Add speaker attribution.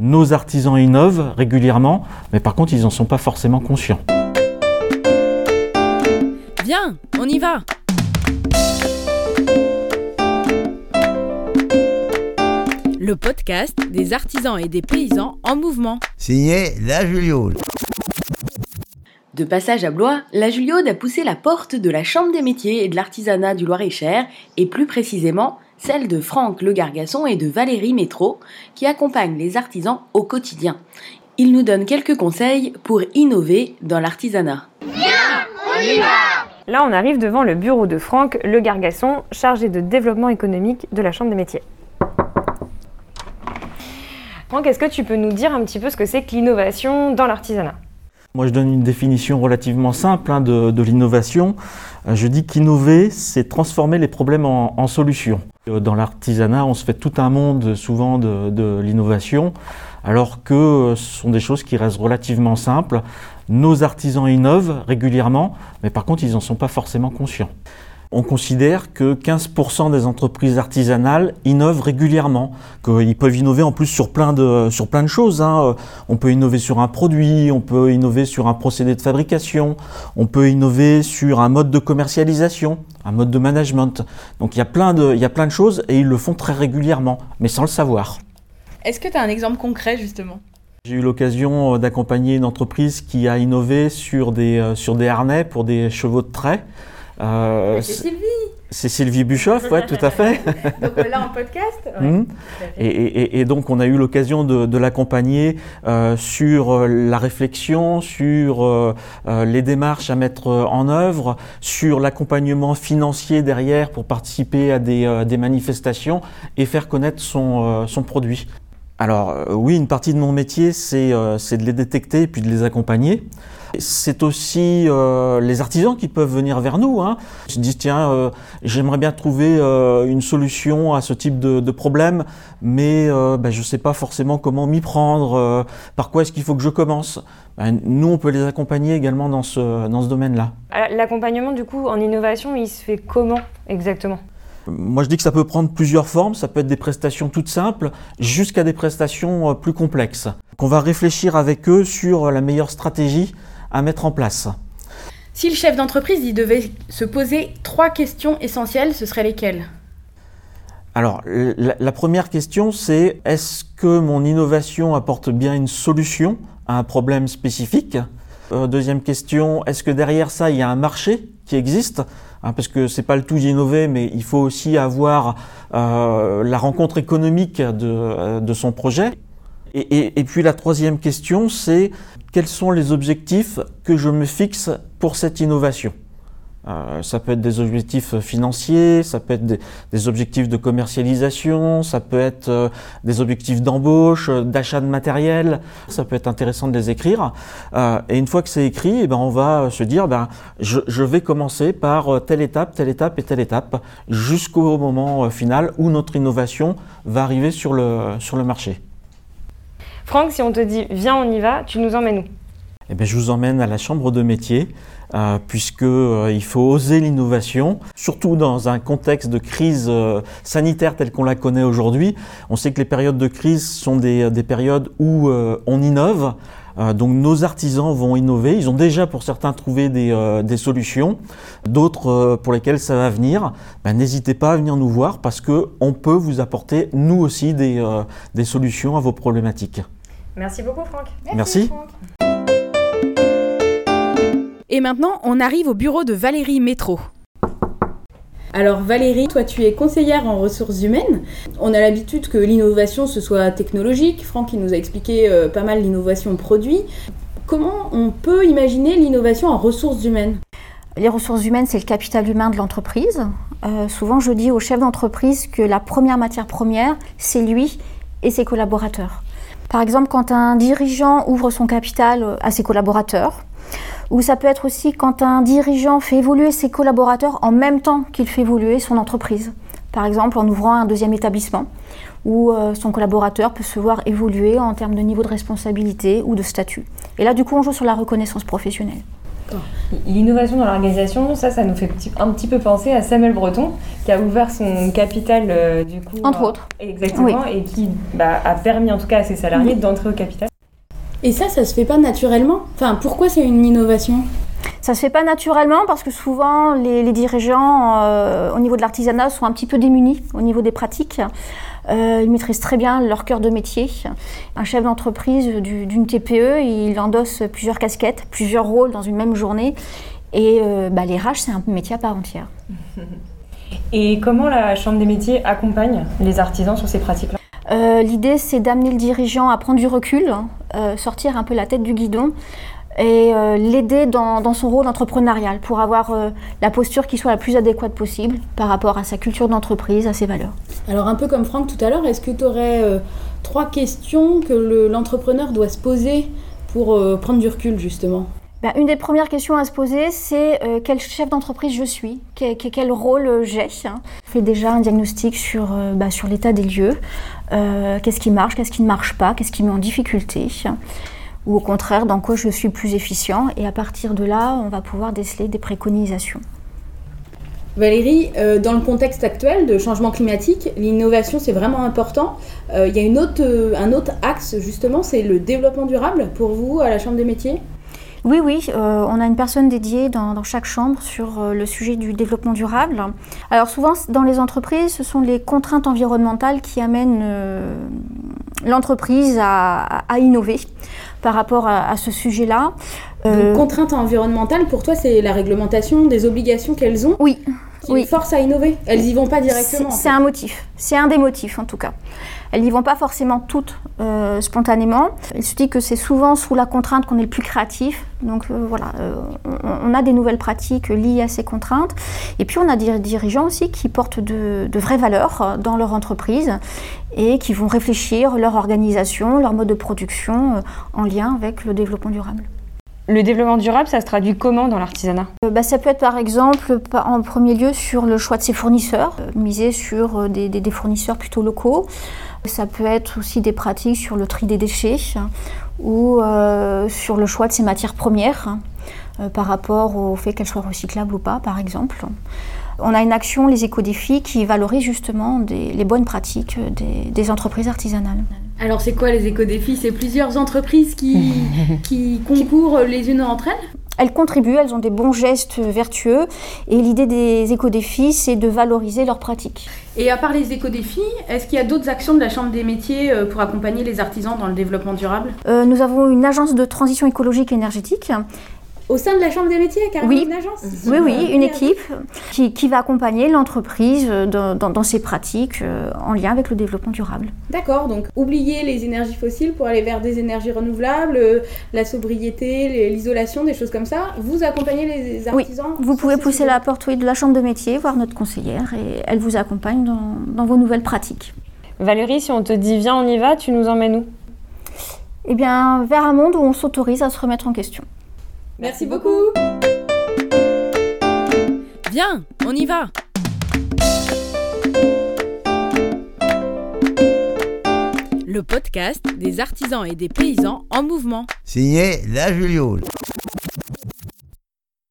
Speaker 1: Nos artisans innovent régulièrement, mais par contre, ils n'en sont pas forcément conscients.
Speaker 2: Viens, on y va Le podcast des artisans et des paysans en mouvement.
Speaker 3: Signé La Juliole.
Speaker 4: De passage à Blois, la Juliaude a poussé la porte de la Chambre des métiers et de l'artisanat du Loir-et-Cher, et plus précisément celle de Franck Le Gargasson et de Valérie Métro, qui accompagnent les artisans au quotidien. Ils nous donnent quelques conseils pour innover dans l'artisanat.
Speaker 5: Là, on arrive devant le bureau de Franck Le Gargasson, chargé de développement économique de la Chambre des métiers. Franck, est-ce que tu peux nous dire un petit peu ce que c'est que l'innovation dans l'artisanat?
Speaker 1: Moi, je donne une définition relativement simple hein, de, l'innovation. Euh, Je dis qu'innover, c'est transformer les problèmes en, en solutions. Euh, Dans l'artisanat, on se fait tout un monde souvent de, de l'innovation, alors que euh, ce sont des choses qui restent relativement simples. Nos artisans innovent régulièrement, mais par contre, ils n'en sont pas forcément conscients. On considère que 15% des entreprises artisanales innovent régulièrement, qu'ils peuvent innover en plus sur plein de, sur plein de choses. hein. On peut innover sur un produit, on peut innover sur un procédé de fabrication, on peut innover sur un mode de commercialisation, un mode de management. Donc il y a plein de, il y a plein de choses et ils le font très régulièrement, mais sans le savoir.
Speaker 6: Est-ce que tu as un exemple concret justement?
Speaker 1: J'ai eu l'occasion euh, d'accompagner une entreprise qui a innové sur des, euh, sur des harnais pour des chevaux de trait. Euh,
Speaker 6: C'est Sylvie
Speaker 1: c'est Sylvie Bischoff, ouais, tout à fait.
Speaker 6: Donc euh, là en podcast ouais, fait.
Speaker 1: Et, et- et donc on a eu l'occasion de, de l'accompagner euh, sur la réflexion, sur euh, les démarches à mettre en œuvre, sur l'accompagnement financier derrière pour participer à des, des manifestations et faire connaître son, son produit. Alors euh, oui, une partie de mon métier, c'est euh, de les détecter et puis de les accompagner. C'est aussi euh, les artisans qui peuvent venir vers nous. Hein. Ils se disent tiens, euh, j'aimerais bien trouver euh, une solution à ce type de, de problème, mais euh, ben, je ne sais pas forcément comment m'y prendre, par quoi est-ce qu'il faut que je commence. Ben, nous, on peut les accompagner également dans ce, dans ce domaine-là.
Speaker 5: L'accompagnement, du coup, en innovation, il se fait comment exactement?
Speaker 1: Moi, je dis que ça peut prendre plusieurs formes. Ça peut être des prestations toutes simples jusqu'à des prestations euh, plus complexes. Qu'on va réfléchir avec eux sur la meilleure stratégie à mettre en place.
Speaker 6: Si le chef d'entreprise il devait se poser trois questions essentielles, ce seraient lesquelles?
Speaker 1: Alors, la, la première question, c'est est-ce que mon innovation apporte bien une solution à un problème spécifique? Euh, Deuxième question, est-ce que derrière ça, il y a un marché qui existe? Hein, Parce que c'est pas le tout d'innover, mais il faut aussi avoir euh, la rencontre économique de, euh, son projet. Et, et- et puis la troisième question, c'est quels sont les objectifs que je me fixe pour cette innovation? Euh, ça peut être des objectifs financiers, ça peut être des, objectifs de commercialisation, ça peut être euh, des objectifs d'embauche, euh, d'achat de matériel. Ça peut être intéressant de les écrire. Et une fois que c'est écrit, eh ben, on va se dire, ben, je, vais commencer par telle étape, telle étape et telle étape, jusqu'au moment final où notre innovation va arriver sur le, sur le marché.
Speaker 5: Franck, si on te dit viens, on y va, tu nous emmènes où?
Speaker 1: Eh bien, je vous emmène à la chambre de métier, euh, puisque euh, il faut oser l'innovation, surtout dans un contexte de crise euh, sanitaire telle qu'on la connaît aujourd'hui. On sait que les périodes de crise sont des, des périodes où euh, on innove. Euh, donc nos artisans vont innover. Ils ont déjà pour certains trouvé des, euh, des solutions, d'autres euh, pour lesquelles ça va venir. Ben, N'hésitez pas à venir nous voir parce que on peut vous apporter nous aussi des, euh, des solutions à vos problématiques.
Speaker 5: Merci beaucoup, Franck.
Speaker 1: Merci.
Speaker 2: Et maintenant, on arrive au bureau de Valérie Métro.
Speaker 6: Alors Valérie, toi tu es conseillère en ressources humaines. On a l'habitude que l'innovation ce soit technologique. Franck il nous a expliqué euh, pas mal l'innovation produit. Comment on peut imaginer l'innovation en ressources humaines?
Speaker 7: Les ressources humaines, c'est le capital humain de l'entreprise. Euh, souvent, je dis aux chefs d'entreprise que la première matière première, c'est lui et ses collaborateurs. Par exemple, quand un dirigeant ouvre son capital euh, à ses collaborateurs, ou ça peut être aussi quand un dirigeant fait évoluer ses collaborateurs en même temps qu'il fait évoluer son entreprise. Par exemple, en ouvrant un deuxième établissement, où euh, son collaborateur peut se voir évoluer en termes de niveau de responsabilité ou de statut. Et là, du coup, on joue sur la reconnaissance professionnelle.
Speaker 5: L'innovation dans l'organisation, ça, ça nous fait un petit peu penser à Samuel Breton, qui a ouvert son capital, euh, du coup.
Speaker 7: Entre
Speaker 5: euh,
Speaker 7: autres.
Speaker 5: Exactement, et qui bah, a permis en tout cas à ses salariés d'entrer au capital.
Speaker 6: Et ça, ça se fait pas naturellement? Enfin, pourquoi c'est une innovation?
Speaker 7: Ça se fait pas naturellement parce que souvent les, les dirigeants euh, au niveau de l'artisanat sont un petit peu démunis au niveau des pratiques. Euh, ils maîtrisent très bien leur cœur de métier. Un chef d'entreprise du- d'une TPE, il endosse plusieurs casquettes, plusieurs rôles dans une même journée. Et euh, bah, les RH, c'est un métier à part entière.
Speaker 5: Et comment la Chambre des métiers accompagne les artisans sur ces pratiques-là?
Speaker 7: Euh, L'idée, c'est d'amener le dirigeant à prendre du recul, euh, sortir un peu la tête du guidon et euh, l'aider dans, dans son rôle entrepreneurial pour avoir euh, la posture qui soit la plus adéquate possible par rapport à sa culture d'entreprise, à ses valeurs.
Speaker 6: Alors, un peu comme Franck tout à l'heure, est-ce que tu aurais euh, trois questions que le- l'entrepreneur doit se poser pour prendre du recul, justement?
Speaker 7: Ben, une des premières questions à se poser, c'est euh, quel chef d'entreprise je suis, quel, rôle j'ai? hein. On fait déjà un diagnostic sur, euh, bah, sur l'état des lieux, Euh, qu'est-ce qui marche, qu'est-ce qui ne marche pas, qu'est-ce qui met en difficulté, ou au contraire, dans quoi je suis plus efficient. Et à partir de là, on va pouvoir déceler des préconisations.
Speaker 6: Valérie, euh, dans le contexte actuel de changement climatique, l'innovation c'est vraiment important. Euh, Il y a une autre, euh, un autre axe justement, c'est le développement durable pour vous à la Chambre des métiers?
Speaker 7: Oui, oui, euh, on a une personne dédiée dans, dans chaque chambre sur euh, le sujet du développement durable. Alors souvent, dans les entreprises, ce sont les contraintes environnementales qui amènent euh, l'entreprise à, à- à innover par rapport à, à ce sujet-là. Euh,
Speaker 6: Donc, contrainte environnementale, pour toi, c'est la réglementation des obligations qu'elles ont?
Speaker 7: Oui,
Speaker 6: qui
Speaker 7: Oui.
Speaker 6: les forcent à innover. Elles y vont pas
Speaker 7: c'est
Speaker 6: directement. en
Speaker 7: c'est
Speaker 6: fait.
Speaker 7: un motif, c'est un des motifs en tout cas. Elles n'y vont pas forcément toutes euh, spontanément. Il se dit que c'est souvent sous la contrainte qu'on est le plus créatif. Donc euh, voilà, euh, on, on a des nouvelles pratiques liées à ces contraintes. Et puis on a des dirigeants aussi qui portent de, de vraies valeurs dans leur entreprise et qui vont réfléchir leur organisation, leur mode de production en lien avec le développement durable.
Speaker 5: Le développement durable, ça se traduit comment dans l'artisanat?
Speaker 7: Euh, bah, ça peut être par exemple en premier lieu sur le choix de ses fournisseurs, euh, miser sur euh, des, fournisseurs plutôt locaux. Ça peut être aussi des pratiques sur le tri des déchets ou sur le choix de ses matières premières par rapport au fait qu'elles soient recyclables ou pas, par exemple. On a une action, les éco-défis, qui valorise justement les bonnes pratiques des entreprises artisanales.
Speaker 6: Alors c'est quoi les éco-défis C'est plusieurs entreprises qui, qui concourent les unes entre elles?
Speaker 7: Elles contribuent, elles ont des bons gestes vertueux et l'idée des éco-défis, c'est de valoriser leurs pratiques.
Speaker 6: Et à part les éco-défis, est-ce qu'il y a d'autres actions de la Chambre des métiers euh, pour accompagner les artisans dans le développement durable?
Speaker 7: Euh, nous avons une agence de transition écologique et énergétique.
Speaker 6: Au sein de la Chambre des métiers, carrément
Speaker 7: Oui.
Speaker 6: une agence
Speaker 7: Oui, oui, une équipe qui, qui va accompagner l'entreprise euh, dans, dans- dans ses pratiques euh, en lien avec le développement durable.
Speaker 6: D'accord, donc oublier les énergies fossiles pour aller vers des énergies renouvelables, euh, la sobriété, l'isolation, des choses comme ça. Vous accompagnez les
Speaker 7: Oui,
Speaker 6: artisans
Speaker 7: Vous
Speaker 6: sur
Speaker 7: pouvez pousser la porte oui, de la chambre de métier, voir notre conseillère et elle vous accompagne dans, dans vos nouvelles pratiques.
Speaker 5: Valérie, si on te dit viens, on y va, tu nous emmènes où?
Speaker 7: Eh bien, vers un monde où on s'autorise à se remettre en question.
Speaker 6: Merci beaucoup
Speaker 2: Viens, on y va Le podcast des artisans et des paysans en mouvement.
Speaker 3: Signé La Juliole.